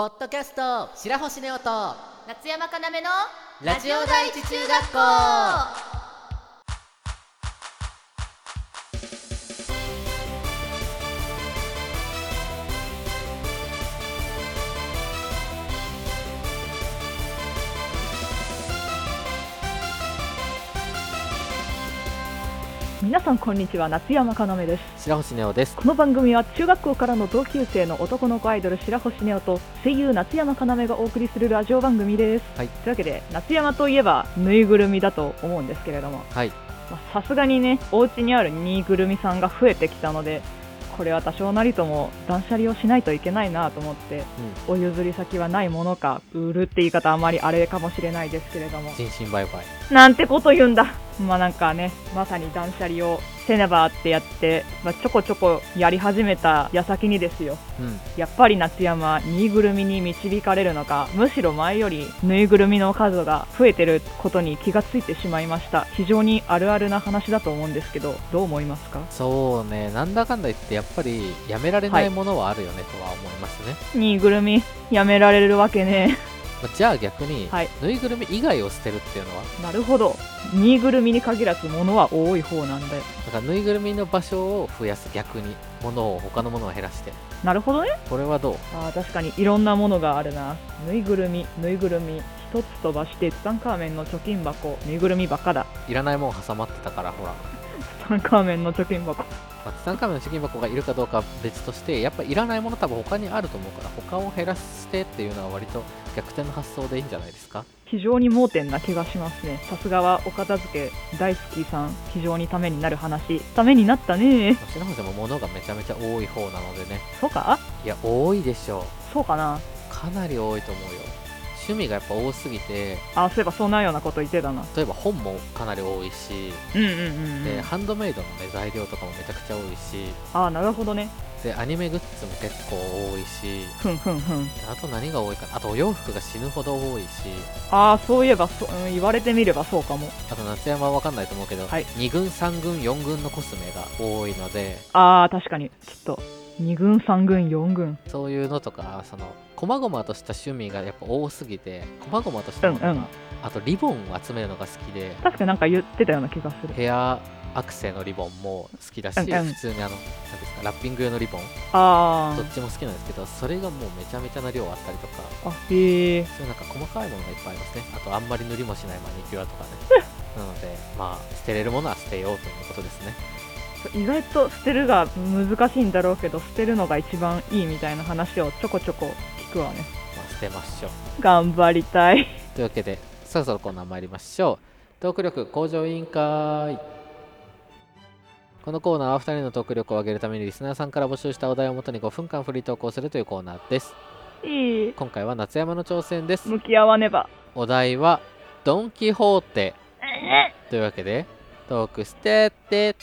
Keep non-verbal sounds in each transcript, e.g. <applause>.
ポッドキャスト白星ネオと夏山かなめのラジオ第一中学校。皆さんこんにちは夏山かなめです。白星ネオです。この番組は中学校からの同級生の男の子アイドル白星ネオと声優夏山かなめがお送りするラジオ番組です。はい。というわけで夏山といえばぬいぐるみだと思うんですけれども。はい。まあさすがにねお家にあるぬいぐるみさんが増えてきたのでこれは多少なりとも断捨離をしないといけないなと思ってお譲り先はないものか売るって言い方あまりあれかもしれないですけれども。人身売買。なんてこと言うんだ。まあなんかね、まさに断捨離をせねばってやって、まあ、ちょこちょこやり始めた矢先にですよ。うんやっぱり夏山、ぬいぐるみに導かれるのか、むしろ前よりぬいぐるみの数が増えてることに気がついてしまいました。非常にあるあるな話だと思うんですけど、どう思いますか？そうねなんだかんだ言ってやっぱりやめられないものはあるよね、とは思いますね、ぬいぐるみ、やめられるわけね。まあじゃあ逆に、はい。ぬいぐるみ以外を捨てるっていうのは？なるほど。ぬいぐるみに限らず物は多い方なんだよ。だからぬいぐるみの場所を増やす逆に物を他のものを減らして。なるほどね。これはどう？あー確かに。いろんなものがあるな。ぬいぐるみぬいぐるみ。一つ飛ばしてツタンカーメンの貯金箱。ぬいぐるみばっかだ。いらないもん挟まってたからほら、<laughs> ツタンカーメンの貯金箱まあ、ツタンカーメンの資金箱がいるかどうかは別としてやっぱいらないもの多分他にあると思うから他を減らしてっていうのは割と逆転の発想でいいんじゃないですか？非常に盲点な気がしますね。さすがはお片付け大好きさん非常にためになる話ためになったね。白星も物がめちゃめちゃ多い方なのでねそうかいや多いでしょうそうかなかなり多いと思うよ趣味がやっぱ多すぎてあそういえばそんなようなこと言ってたな。例えば本もかなり多いし、うんうんうん、うん、でハンドメイドの、ね、材料とかもめちゃくちゃ多いしああなるほどね。でアニメグッズも結構多いしふんふんふん。あと何が多いかな。あとお洋服が死ぬほど多いしああそういえばそ、うん、言われてみればそうかも。あと夏山は分かんないと思うけど、はい。2軍3軍4軍のコスメが多いのでああ確かに。ちょっと。2軍3軍4軍。そういうのとかその細々とした趣味がやっぱ多すぎて細々としたものが、うんうん。あとリボンを集めるのが好きで。確かになんか言ってたような気がする。ヘアアクセのリボンも好きだし、うんうん。普通にあのなんですかラッピング用のリボン。あどっちも好きなんですけどそれがもうめちゃめちゃな量あったりとか。ああへえそういうなんか細かいものがいっぱいありますねあとあんまり塗りもしないマニキュアとかね。なのでまあ捨てれるものは捨てようということですね。意外と捨てるが難しいんだろうけど捨てるのが一番いいみたいな話をちょこちょこ聞くわね。まあ捨てましょう。頑張りたい。というわけでそろそろコーナー参りましょう。トーク力向上委員会。このコーナーは2人のトーク力を上げるためにリスナーさんから募集したお題をもとに5分間フリートークをするというコーナーです。いい。今回は夏山の挑戦です。向き合わねば。お題はドン・キホーテ。というわけでトークしてって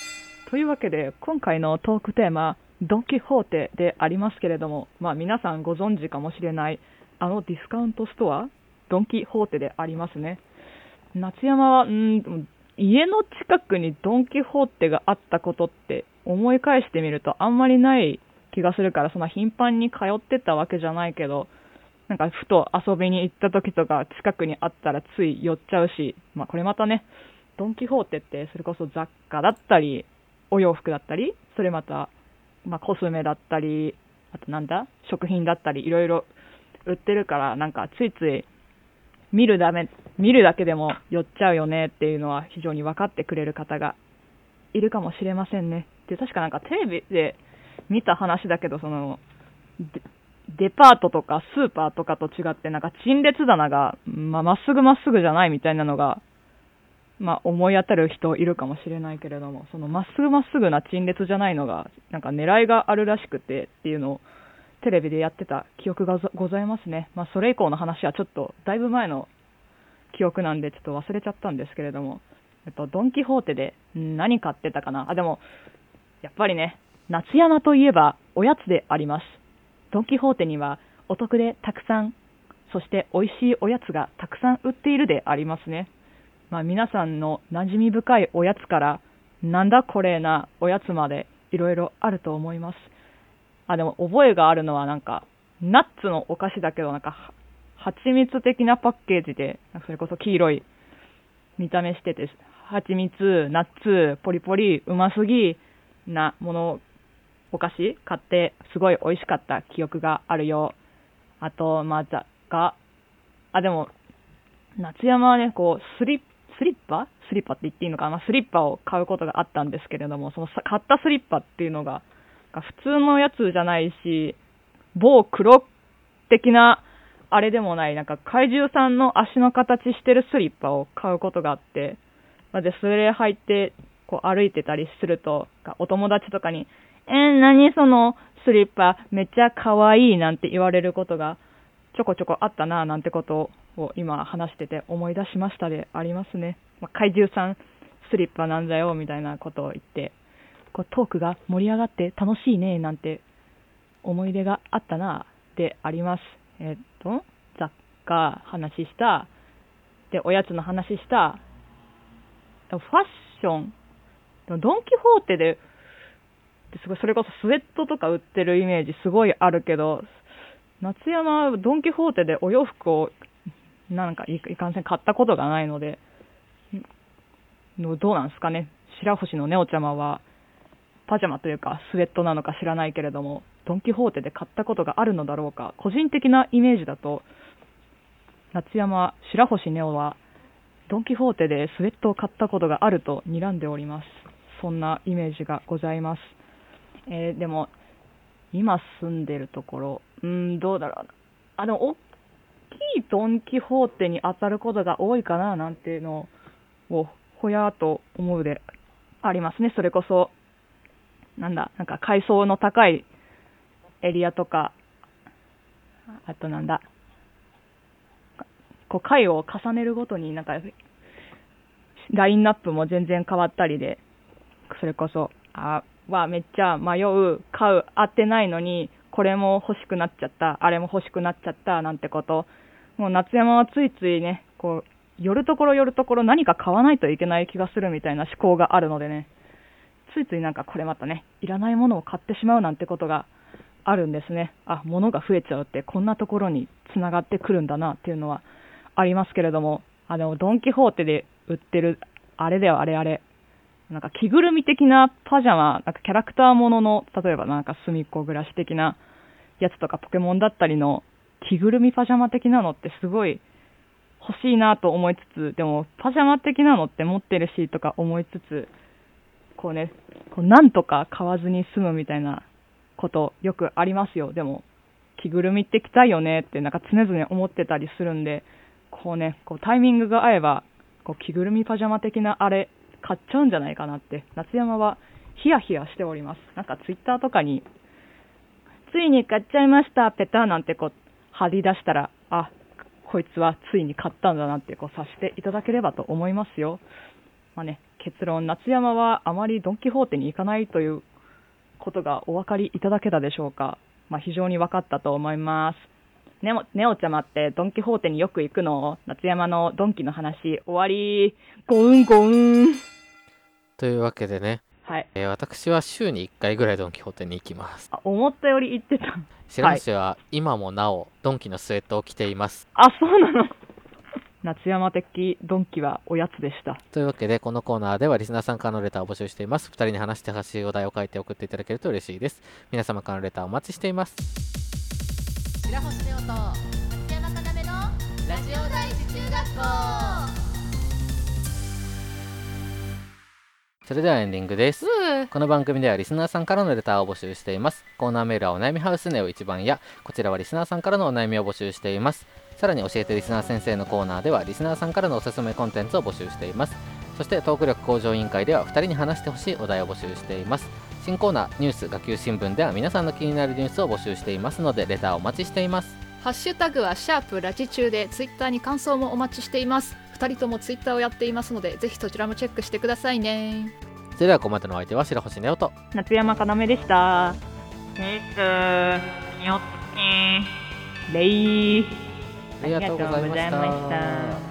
というわけで今回のトークテーマドン・キホーテでありますけれどもまあ皆さんご存知かもしれないあのディスカウントストアドン・キホーテでありますね。夏山はん家の近くにドン・キホーテがあったことって思い返してみるとあんまりない気がするからそんな頻繁に通ってたわけじゃないけどなんかふと遊びに行った時とか近くにあったらつい寄っちゃうし、まあこれまたね、ドン・キホーテってそれこそ雑貨だったり、お洋服だったり、それまた、まあコスメだったり、あとなんだ食品だったり、いろいろ売ってるから、なんかついつい見るだめ、見るだけでも寄っちゃうよねっていうのは非常に分かってくれる方がいるかもしれませんね。で、確かなんかテレビで見た話だけど、その、デパートとかスーパーとかと違って、なんか陳列棚が、まあ、まっすぐまっすぐじゃないみたいなのが、まあ、思い当たる人いるかもしれないけれども、そのまっすぐまっすぐな陳列じゃないのが、なんか狙いがあるらしくてっていうのを、テレビでやってた記憶がございますね。まあ、それ以降の話はちょっと、だいぶ前の記憶なんで、ちょっと忘れちゃったんですけれども、えっと、ドン・キホーテで何買ってたかなあ、でも、やっぱりね、夏山といえばおやつであります。ドン・キホーテにはお得でたくさん、そして美味しいおやつがたくさん売っているでありますね。まあ皆さんの馴染み深いおやつから、なんだこれなおやつまでいろいろあると思います。あ、でも覚えがあるのはなんか、ナッツのお菓子だけど、なんか、蜂蜜的なパッケージで、それこそ黄色い見た目してて、蜂蜜、ナッツ、ポリポリ、うますぎなもの、お菓子買って、すごい美味しかった記憶があるよ。あと、まあ、ざが、あ、でも、夏山はね、こう、スリスリッパ？スリッパって言っていいのかな、スリッパを買うことがあったんですけれども、その買ったスリッパっていうのが、普通のやつじゃないし、某黒的なあれでもない、なんか怪獣さんの足の形してるスリッパを買うことがあって、まで、それ履いて、こう歩いてたりすると、お友達とかに、えー、何そのスリッパ？めっちゃ可愛いなんて言われることがちょこちょこあったななんてことをを今話してて思い出しましたでありますね。まあ、怪獣さんスリッパなんだよみたいなことを言って、こうトークが盛り上がって楽しいねなんて思い出があったなであります。えっと、雑貨話した、で、おやつの話した、ファッション、ドン・キホーテで、すごいそれこそスウェットとか売ってるイメージすごいあるけど、夏山ドン・キホーテでお洋服をなんかいかんせん買ったことがないので、のどうなんですかね、白星のネオちゃまはパジャマというかスウェットなのか知らないけれども、ドン・キホーテで買ったことがあるのだろうか、個人的なイメージだと、夏山、白星ネオはドン・キホーテでスウェットを買ったことがあると睨んでおります。そんなイメージがございます。えーでも、今住んでるところ、うん、どうだろうな。あ、でも、大きいドン・キホーテに当たることが多いかな、なんていうのを、ほやーと思うでありますね。それこそ、なんだ、なんか階層の高いエリアとか、あとなんだ、こう階を重ねるごとになんか、ラインナップも全然変わったりで、それこそ、あ、はめっちゃ迷う、買う、合ってないのに、これも欲しくなっちゃった、あれも欲しくなっちゃった、なんてこと。もう夏山はついついね、こう、寄るところ寄るところ何か買わないといけない気がするみたいな思考があるのでね、ついついなんかこれまたね、いらないものを買ってしまうなんてことがあるんですね。あ、物が増えちゃうってこんなところに繋がってくるんだなっていうのはありますけれども、あ、でもドンキホーテで売ってる、あれだよ、あれあれ。なんか着ぐるみ的なパジャマ、なんかキャラクターものの、例えばなんか隅っこ暮らし的なやつとかポケモンだったりの着ぐるみパジャマ的なのってすごい欲しいなと思いつつ、でもパジャマ的なのって持ってるしとか思いつつ、こうね、こうなんとか買わずに済むみたいなことよくありますよ。でも、着ぐるみって着たいよねってなんか常々思ってたりするんで、こうね、こうタイミングが合えば、こう着ぐるみパジャマ的なあれ買っちゃうんじゃないかなって、夏山はヒヤヒヤしております。なんかツイッターとかに、ついに買っちゃいました、ペタなんてこう貼り出したら、あ、こいつはついに買ったんだなってこう察していただければと思いますよ。まあね、結論、夏山はあまりドン・キホーテに行かないということがお分かりいただけたでしょうか。まあ、非常に分かったと思います。ネオネオちゃまってドン・キホーテによく行くの？夏山のドンキの話終わりゴウンゴウンというわけでね、はい。えー私は週に1回ぐらいドン・キホーテに行きます。あ、思ったより行ってた。白石は今もなおドンキのスウェットを着ています。あ、そうなの <laughs> 夏山的ドンキはおやつでした。というわけで、このコーナーではリスナーさんからのレターを募集しています。2人に話してほしいお題を書いて送っていただけると嬉しいです。皆様からのレターお待ちしています。白星ネオと秋山かなめのラジオ第一中学校それではエンディングです。この番組ではリスナーさんからのレターを募集しています。コーナーメールはお悩みハウスネオ一番や、こちらはリスナーさんからのお悩みを募集しています。さらに教えてリスナー先生のコーナーではリスナーさんからのおすすめコンテンツを募集しています。そしてトーク力向上委員会では2人に話してほしいお題を募集しています。新コーナーニュース学級新聞では皆さんの気になるニュースを募集していますのでレターをお待ちしています。ハッシュタグはシャープラジ中でツイッターに感想もお待ちしています2人ともツイッターをやっていますのでぜひそちらもチェックしてくださいね。それではここまでのお相手は白星ネオと夏山かなめでした。ニース、にょっき。レイ。ありがとうございました